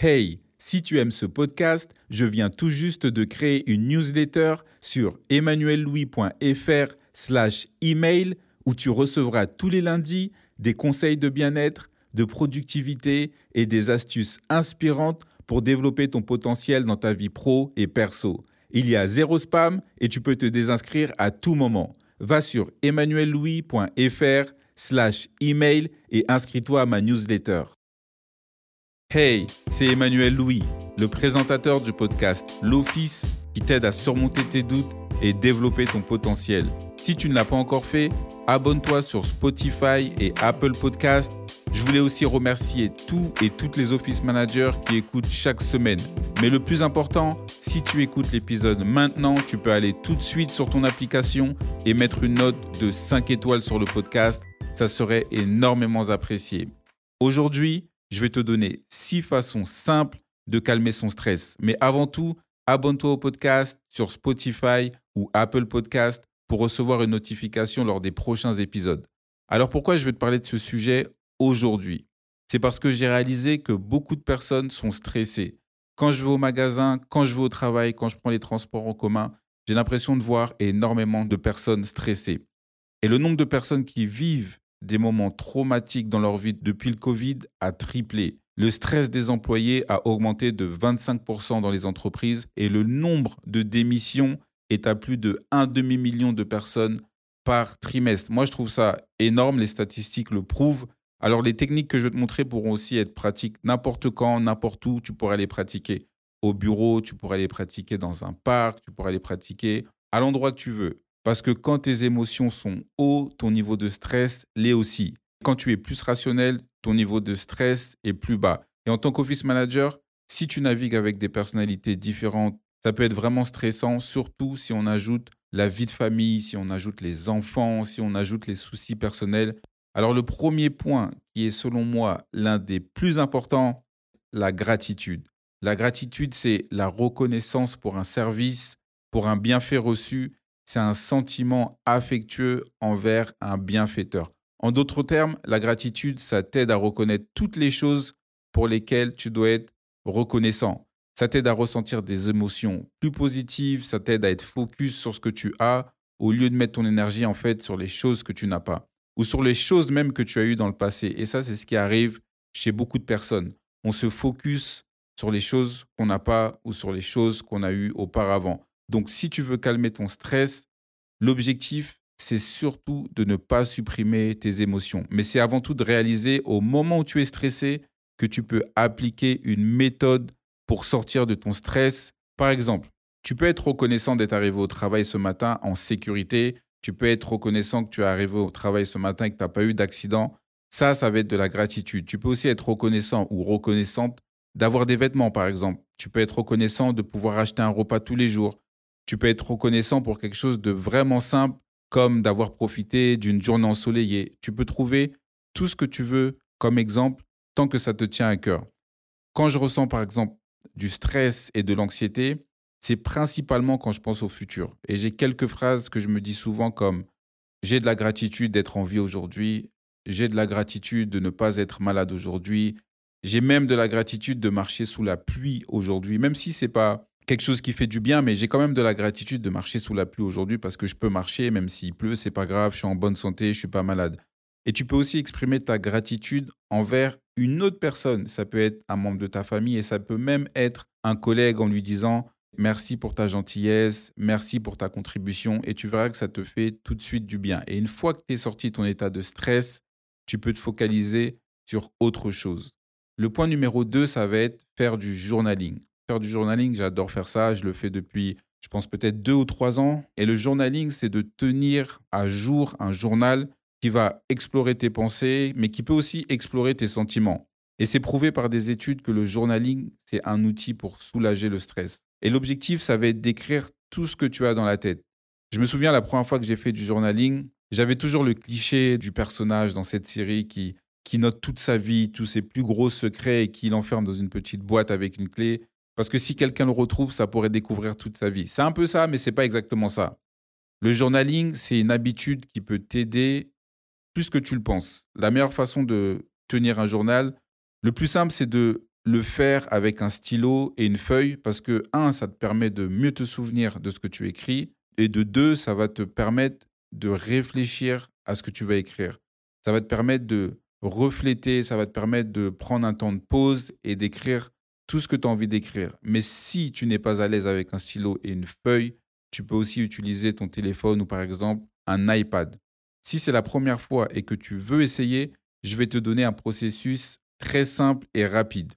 Hey, si tu aimes ce podcast, je viens tout juste de créer une newsletter sur emmanuellouis.fr slash email où tu recevras tous les lundis des conseils de bien-être, de productivité et des astuces inspirantes pour développer ton potentiel dans ta vie pro et perso. Il y a zéro spam et tu peux te désinscrire à tout moment. Va sur emmanuellouis.fr slash email et inscris-toi à ma newsletter. Hey, c'est Emmanuel Louis, le présentateur du podcast L'Office qui t'aide à surmonter tes doutes et développer ton potentiel. Si tu ne l'as pas encore fait, abonne-toi sur Spotify et Apple Podcast. Je voulais aussi remercier tous et toutes les office managers qui écoutent chaque semaine. Mais le plus important, si tu écoutes l'épisode maintenant, tu peux aller tout de suite sur ton application et mettre une note de 5 étoiles sur le podcast. Ça serait énormément apprécié. Aujourd'hui, je vais te donner six façons simples de calmer son stress. Mais avant tout, abonne-toi au podcast sur Spotify ou Apple Podcast pour recevoir une notification lors des prochains épisodes. Alors pourquoi je vais te parler de ce sujet aujourd'hui? C'est parce que j'ai réalisé que beaucoup de personnes sont stressées. Quand je vais au magasin, quand je vais au travail, quand je prends les transports en commun, j'ai l'impression de voir énormément de personnes stressées. Et le nombre de personnes qui vivent des moments traumatiques dans leur vie depuis le Covid a triplé. Le stress des employés a augmenté de 25% dans les entreprises et le nombre de démissions est à plus de un demi-million de personnes par trimestre. Moi, je trouve ça énorme, les statistiques le prouvent. Alors, les techniques que je vais te montrer pourront aussi être pratiques n'importe quand, n'importe où. Tu pourras les pratiquer au bureau, tu pourras les pratiquer dans un parc, tu pourras les pratiquer à l'endroit que tu veux. Parce que quand tes émotions sont hauts, ton niveau de stress l'est aussi. Quand tu es plus rationnel, ton niveau de stress est plus bas. Et en tant qu'office manager, si tu navigues avec des personnalités différentes, ça peut être vraiment stressant, surtout si on ajoute la vie de famille, si on ajoute les enfants, si on ajoute les soucis personnels. Alors le premier point qui est selon moi l'un des plus importants, la gratitude. La gratitude, c'est la reconnaissance pour un service, pour un bienfait reçu c'est un sentiment affectueux envers un bienfaiteur. En d'autres termes, la gratitude, ça t'aide à reconnaître toutes les choses pour lesquelles tu dois être reconnaissant. Ça t'aide à ressentir des émotions plus positives, ça t'aide à être focus sur ce que tu as au lieu de mettre ton énergie en fait sur les choses que tu n'as pas ou sur les choses même que tu as eues dans le passé. Et ça, c'est ce qui arrive chez beaucoup de personnes. On se focus sur les choses qu'on n'a pas ou sur les choses qu'on a eues auparavant. Donc, si tu veux calmer ton stress, l'objectif, c'est surtout de ne pas supprimer tes émotions. Mais c'est avant tout de réaliser au moment où tu es stressé que tu peux appliquer une méthode pour sortir de ton stress. Par exemple, tu peux être reconnaissant d'être arrivé au travail ce matin en sécurité. Tu peux être reconnaissant que tu es arrivé au travail ce matin et que tu n'as pas eu d'accident. Ça, ça va être de la gratitude. Tu peux aussi être reconnaissant ou reconnaissante d'avoir des vêtements, par exemple. Tu peux être reconnaissant de pouvoir acheter un repas tous les jours tu peux être reconnaissant pour quelque chose de vraiment simple, comme d'avoir profité d'une journée ensoleillée. Tu peux trouver tout ce que tu veux comme exemple tant que ça te tient à cœur. Quand je ressens par exemple du stress et de l'anxiété, c'est principalement quand je pense au futur. Et j'ai quelques phrases que je me dis souvent comme j'ai de la gratitude d'être en vie aujourd'hui, j'ai de la gratitude de ne pas être malade aujourd'hui, j'ai même de la gratitude de marcher sous la pluie aujourd'hui, même si c'est pas quelque chose qui fait du bien, mais j'ai quand même de la gratitude de marcher sous la pluie aujourd'hui parce que je peux marcher, même s'il pleut, c'est pas grave, je suis en bonne santé, je suis pas malade. Et tu peux aussi exprimer ta gratitude envers une autre personne. Ça peut être un membre de ta famille et ça peut même être un collègue en lui disant merci pour ta gentillesse, merci pour ta contribution et tu verras que ça te fait tout de suite du bien. Et une fois que tu es sorti de ton état de stress, tu peux te focaliser sur autre chose. Le point numéro 2, ça va être faire du journaling faire du journaling, j'adore faire ça. Je le fais depuis, je pense, peut-être deux ou trois ans. Et le journaling, c'est de tenir à jour un journal qui va explorer tes pensées, mais qui peut aussi explorer tes sentiments. Et c'est prouvé par des études que le journaling, c'est un outil pour soulager le stress. Et l'objectif, ça va être d'écrire tout ce que tu as dans la tête. Je me souviens la première fois que j'ai fait du journaling, j'avais toujours le cliché du personnage dans cette série qui, qui note toute sa vie, tous ses plus gros secrets et qui l'enferme dans une petite boîte avec une clé. Parce que si quelqu'un le retrouve, ça pourrait découvrir toute sa vie. C'est un peu ça, mais c'est pas exactement ça. Le journaling, c'est une habitude qui peut t'aider plus que tu le penses. La meilleure façon de tenir un journal, le plus simple, c'est de le faire avec un stylo et une feuille parce que, un, ça te permet de mieux te souvenir de ce que tu écris et de deux, ça va te permettre de réfléchir à ce que tu vas écrire. Ça va te permettre de refléter, ça va te permettre de prendre un temps de pause et d'écrire tout ce que tu as envie d'écrire. Mais si tu n'es pas à l'aise avec un stylo et une feuille, tu peux aussi utiliser ton téléphone ou par exemple un iPad. Si c'est la première fois et que tu veux essayer, je vais te donner un processus très simple et rapide.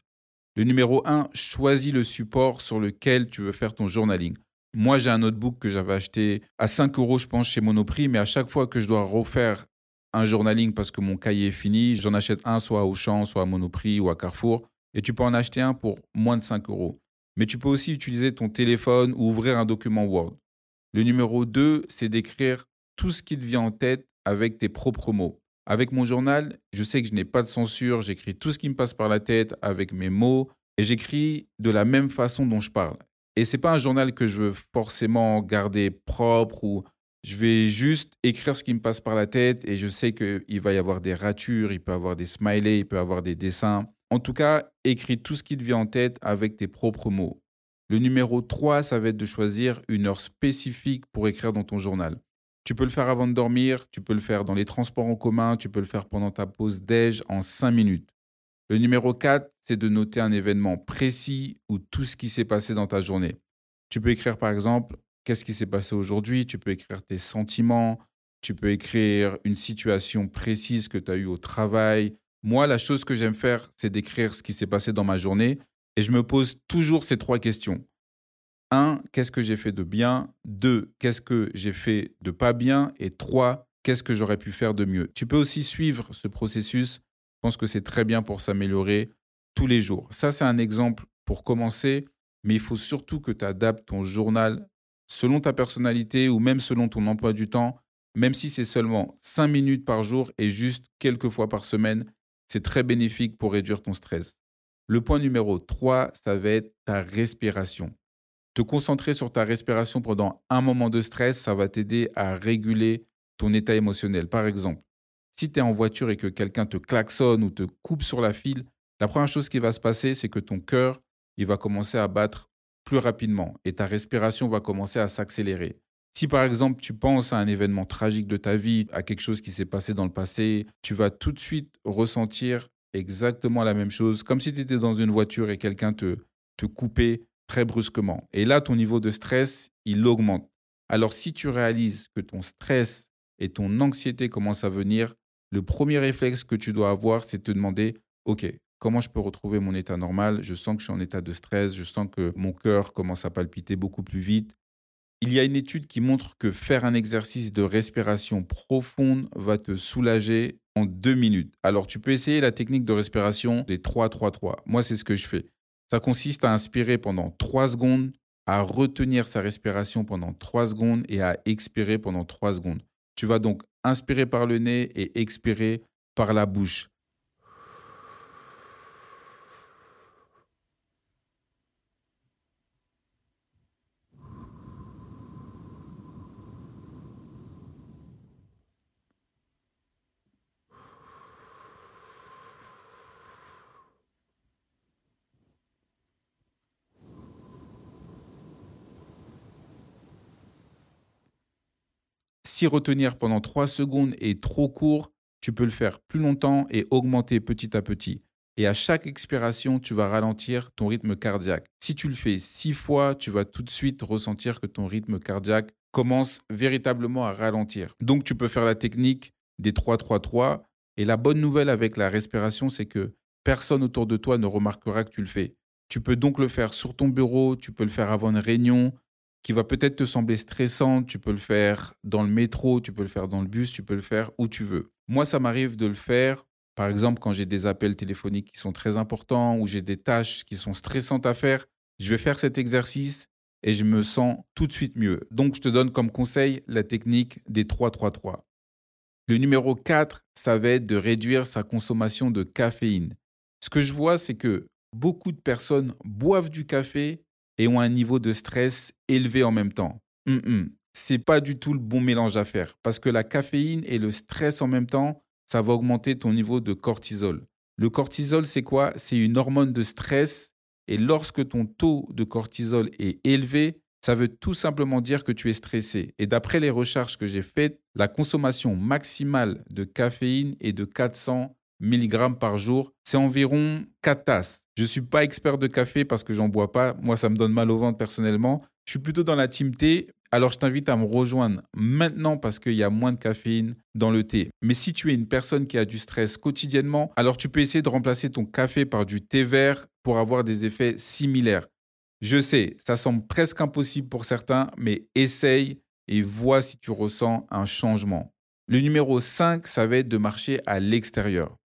Le numéro 1, choisis le support sur lequel tu veux faire ton journaling. Moi, j'ai un notebook que j'avais acheté à 5 euros, je pense, chez Monoprix, mais à chaque fois que je dois refaire un journaling parce que mon cahier est fini, j'en achète un soit à Auchan, soit à Monoprix ou à Carrefour, et tu peux en acheter un pour moins de 5 euros. Mais tu peux aussi utiliser ton téléphone ou ouvrir un document Word. Le numéro 2, c'est d'écrire tout ce qui te vient en tête avec tes propres mots. Avec mon journal, je sais que je n'ai pas de censure, j'écris tout ce qui me passe par la tête avec mes mots et j'écris de la même façon dont je parle. Et c'est pas un journal que je veux forcément garder propre ou je vais juste écrire ce qui me passe par la tête et je sais qu'il va y avoir des ratures, il peut y avoir des smileys, il peut y avoir des dessins. En tout cas, écris tout ce qui te vient en tête avec tes propres mots. Le numéro 3, ça va être de choisir une heure spécifique pour écrire dans ton journal. Tu peux le faire avant de dormir, tu peux le faire dans les transports en commun, tu peux le faire pendant ta pause déj en 5 minutes. Le numéro 4, c'est de noter un événement précis ou tout ce qui s'est passé dans ta journée. Tu peux écrire par exemple qu'est-ce qui s'est passé aujourd'hui, tu peux écrire tes sentiments, tu peux écrire une situation précise que tu as eue au travail. Moi, la chose que j'aime faire, c'est d'écrire ce qui s'est passé dans ma journée et je me pose toujours ces trois questions. 1. Qu'est-ce que j'ai fait de bien? 2. Qu'est-ce que j'ai fait de pas bien? Et 3. Qu'est-ce que j'aurais pu faire de mieux? Tu peux aussi suivre ce processus. Je pense que c'est très bien pour s'améliorer tous les jours. Ça, c'est un exemple pour commencer, mais il faut surtout que tu adaptes ton journal selon ta personnalité ou même selon ton emploi du temps, même si c'est seulement 5 minutes par jour et juste quelques fois par semaine, c'est très bénéfique pour réduire ton stress. Le point numéro 3, ça va être ta respiration. Te concentrer sur ta respiration pendant un moment de stress, ça va t'aider à réguler ton état émotionnel. Par exemple, si tu es en voiture et que quelqu'un te klaxonne ou te coupe sur la file, la première chose qui va se passer, c'est que ton cœur, il va commencer à battre plus rapidement et ta respiration va commencer à s'accélérer. Si par exemple tu penses à un événement tragique de ta vie, à quelque chose qui s'est passé dans le passé, tu vas tout de suite ressentir exactement la même chose, comme si tu étais dans une voiture et quelqu'un te, te coupait très brusquement. Et là, ton niveau de stress, il augmente. Alors si tu réalises que ton stress et ton anxiété commencent à venir, le premier réflexe que tu dois avoir, c'est de te demander, OK, comment je peux retrouver mon état normal? Je sens que je suis en état de stress, je sens que mon cœur commence à palpiter beaucoup plus vite. Il y a une étude qui montre que faire un exercice de respiration profonde va te soulager en deux minutes. Alors tu peux essayer la technique de respiration des 3-3-3. Moi, c'est ce que je fais. Ça consiste à inspirer pendant 3 secondes, à retenir sa respiration pendant 3 secondes et à expirer pendant 3 secondes. Tu vas donc inspirer par le nez et expirer par la bouche. Retenir pendant 3 secondes est trop court, tu peux le faire plus longtemps et augmenter petit à petit. Et à chaque expiration, tu vas ralentir ton rythme cardiaque. Si tu le fais 6 fois, tu vas tout de suite ressentir que ton rythme cardiaque commence véritablement à ralentir. Donc tu peux faire la technique des 3-3-3. Et la bonne nouvelle avec la respiration, c'est que personne autour de toi ne remarquera que tu le fais. Tu peux donc le faire sur ton bureau, tu peux le faire avant une réunion, qui va peut-être te sembler stressant. Tu peux le faire dans le métro, tu peux le faire dans le bus, tu peux le faire où tu veux. Moi, ça m'arrive de le faire, par exemple, quand j'ai des appels téléphoniques qui sont très importants ou j'ai des tâches qui sont stressantes à faire. Je vais faire cet exercice et je me sens tout de suite mieux. Donc, je te donne comme conseil la technique des 3-3-3. Le numéro 4, ça va être de réduire sa consommation de caféine. Ce que je vois, c'est que beaucoup de personnes boivent du café et ont un niveau de stress élevé en même temps. Ce n'est C'est pas du tout le bon mélange à faire parce que la caféine et le stress en même temps, ça va augmenter ton niveau de cortisol. Le cortisol, c'est quoi? C'est une hormone de stress. Et lorsque ton taux de cortisol est élevé, ça veut tout simplement dire que tu es stressé. Et d'après les recherches que j'ai faites, la consommation maximale de caféine est de 400 mg par jour. C'est environ 4 tasses. Je ne suis pas expert de café parce que j'en bois pas. Moi, ça me donne mal au ventre personnellement. Je suis plutôt dans la team thé. Alors, je t'invite à me rejoindre maintenant parce qu'il y a moins de caféine dans le thé. Mais si tu es une personne qui a du stress quotidiennement, alors tu peux essayer de remplacer ton café par du thé vert pour avoir des effets similaires. Je sais, ça semble presque impossible pour certains, mais essaye et vois si tu ressens un changement. Le numéro 5, ça va être de marcher à l'extérieur.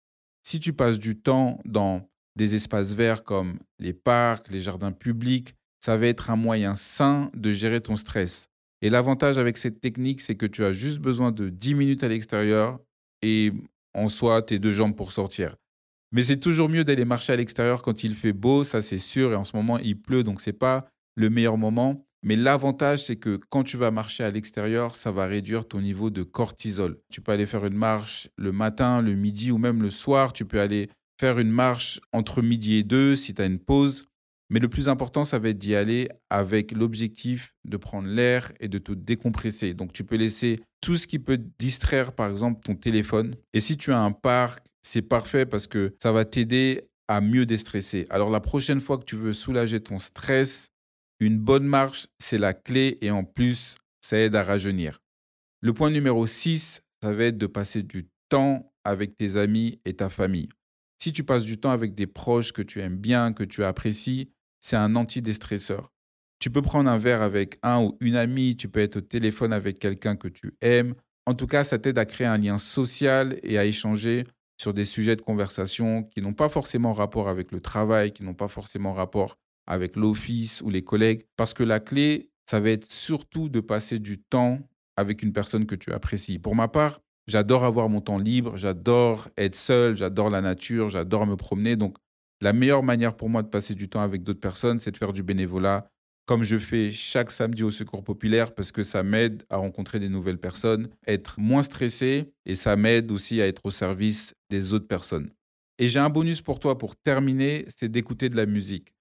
Si tu passes du temps dans des espaces verts comme les parcs, les jardins publics, ça va être un moyen sain de gérer ton stress. Et l'avantage avec cette technique, c'est que tu as juste besoin de 10 minutes à l'extérieur et en soi, tes deux jambes pour sortir. Mais c'est toujours mieux d'aller marcher à l'extérieur quand il fait beau, ça c'est sûr, et en ce moment il pleut, donc ce n'est pas le meilleur moment. Mais l'avantage, c'est que quand tu vas marcher à l'extérieur, ça va réduire ton niveau de cortisol. Tu peux aller faire une marche le matin, le midi ou même le soir. Tu peux aller faire une marche entre midi et deux si tu as une pause. Mais le plus important, ça va être d'y aller avec l'objectif de prendre l'air et de te décompresser. Donc tu peux laisser tout ce qui peut distraire, par exemple ton téléphone. Et si tu as un parc, c'est parfait parce que ça va t'aider à mieux déstresser. Alors la prochaine fois que tu veux soulager ton stress, une bonne marche, c'est la clé et en plus, ça aide à rajeunir. Le point numéro 6, ça va être de passer du temps avec tes amis et ta famille. Si tu passes du temps avec des proches que tu aimes bien, que tu apprécies, c'est un antidéstresseur. Tu peux prendre un verre avec un ou une amie, tu peux être au téléphone avec quelqu'un que tu aimes. En tout cas, ça t'aide à créer un lien social et à échanger sur des sujets de conversation qui n'ont pas forcément rapport avec le travail, qui n'ont pas forcément rapport avec l'office ou les collègues. Parce que la clé, ça va être surtout de passer du temps avec une personne que tu apprécies. Pour ma part, j'adore avoir mon temps libre, j'adore être seul, j'adore la nature, j'adore me promener. Donc, la meilleure manière pour moi de passer du temps avec d'autres personnes, c'est de faire du bénévolat, comme je fais chaque samedi au Secours Populaire, parce que ça m'aide à rencontrer des nouvelles personnes, être moins stressé, et ça m'aide aussi à être au service des autres personnes. Et j'ai un bonus pour toi pour terminer, c'est d'écouter de la musique.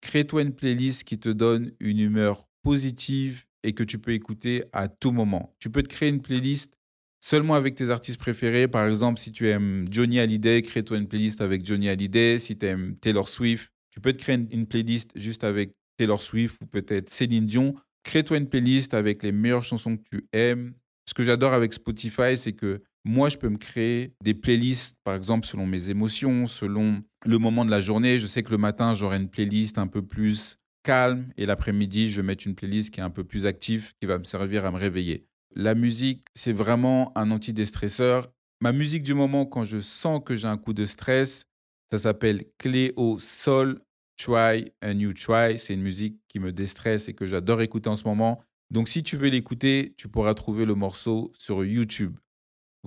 Crée-toi une playlist qui te donne une humeur positive et que tu peux écouter à tout moment. Tu peux te créer une playlist seulement avec tes artistes préférés. Par exemple, si tu aimes Johnny Hallyday, crée-toi une playlist avec Johnny Hallyday. Si tu aimes Taylor Swift, tu peux te créer une playlist juste avec Taylor Swift ou peut-être Céline Dion. Crée-toi une playlist avec les meilleures chansons que tu aimes. Ce que j'adore avec Spotify, c'est que moi, je peux me créer des playlists, par exemple, selon mes émotions, selon le moment de la journée. Je sais que le matin, j'aurai une playlist un peu plus calme et l'après-midi, je vais mettre une playlist qui est un peu plus active, qui va me servir à me réveiller. La musique, c'est vraiment un antidéstresseur. Ma musique du moment, quand je sens que j'ai un coup de stress, ça s'appelle Cléo Sol Try and You Try. C'est une musique qui me déstresse et que j'adore écouter en ce moment. Donc si tu veux l'écouter, tu pourras trouver le morceau sur YouTube.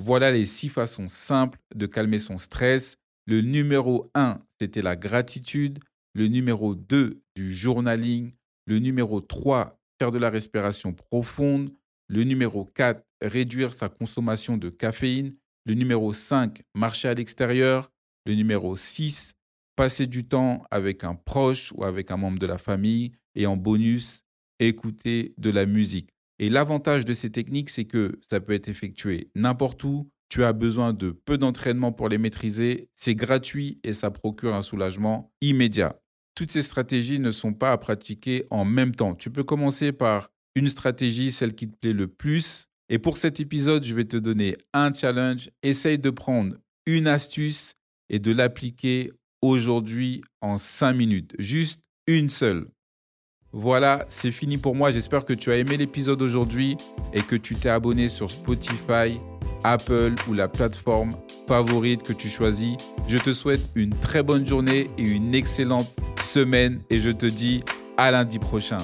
Voilà les six façons simples de calmer son stress. Le numéro 1, c'était la gratitude. Le numéro 2, du journaling. Le numéro 3, faire de la respiration profonde. Le numéro 4, réduire sa consommation de caféine. Le numéro 5, marcher à l'extérieur. Le numéro 6, passer du temps avec un proche ou avec un membre de la famille. Et en bonus, écouter de la musique. Et l'avantage de ces techniques, c'est que ça peut être effectué n'importe où. Tu as besoin de peu d'entraînement pour les maîtriser. C'est gratuit et ça procure un soulagement immédiat. Toutes ces stratégies ne sont pas à pratiquer en même temps. Tu peux commencer par une stratégie, celle qui te plaît le plus. Et pour cet épisode, je vais te donner un challenge. Essaye de prendre une astuce et de l'appliquer aujourd'hui en 5 minutes. Juste une seule. Voilà, c'est fini pour moi. J'espère que tu as aimé l'épisode aujourd'hui et que tu t'es abonné sur Spotify, Apple ou la plateforme favorite que tu choisis. Je te souhaite une très bonne journée et une excellente semaine et je te dis à lundi prochain.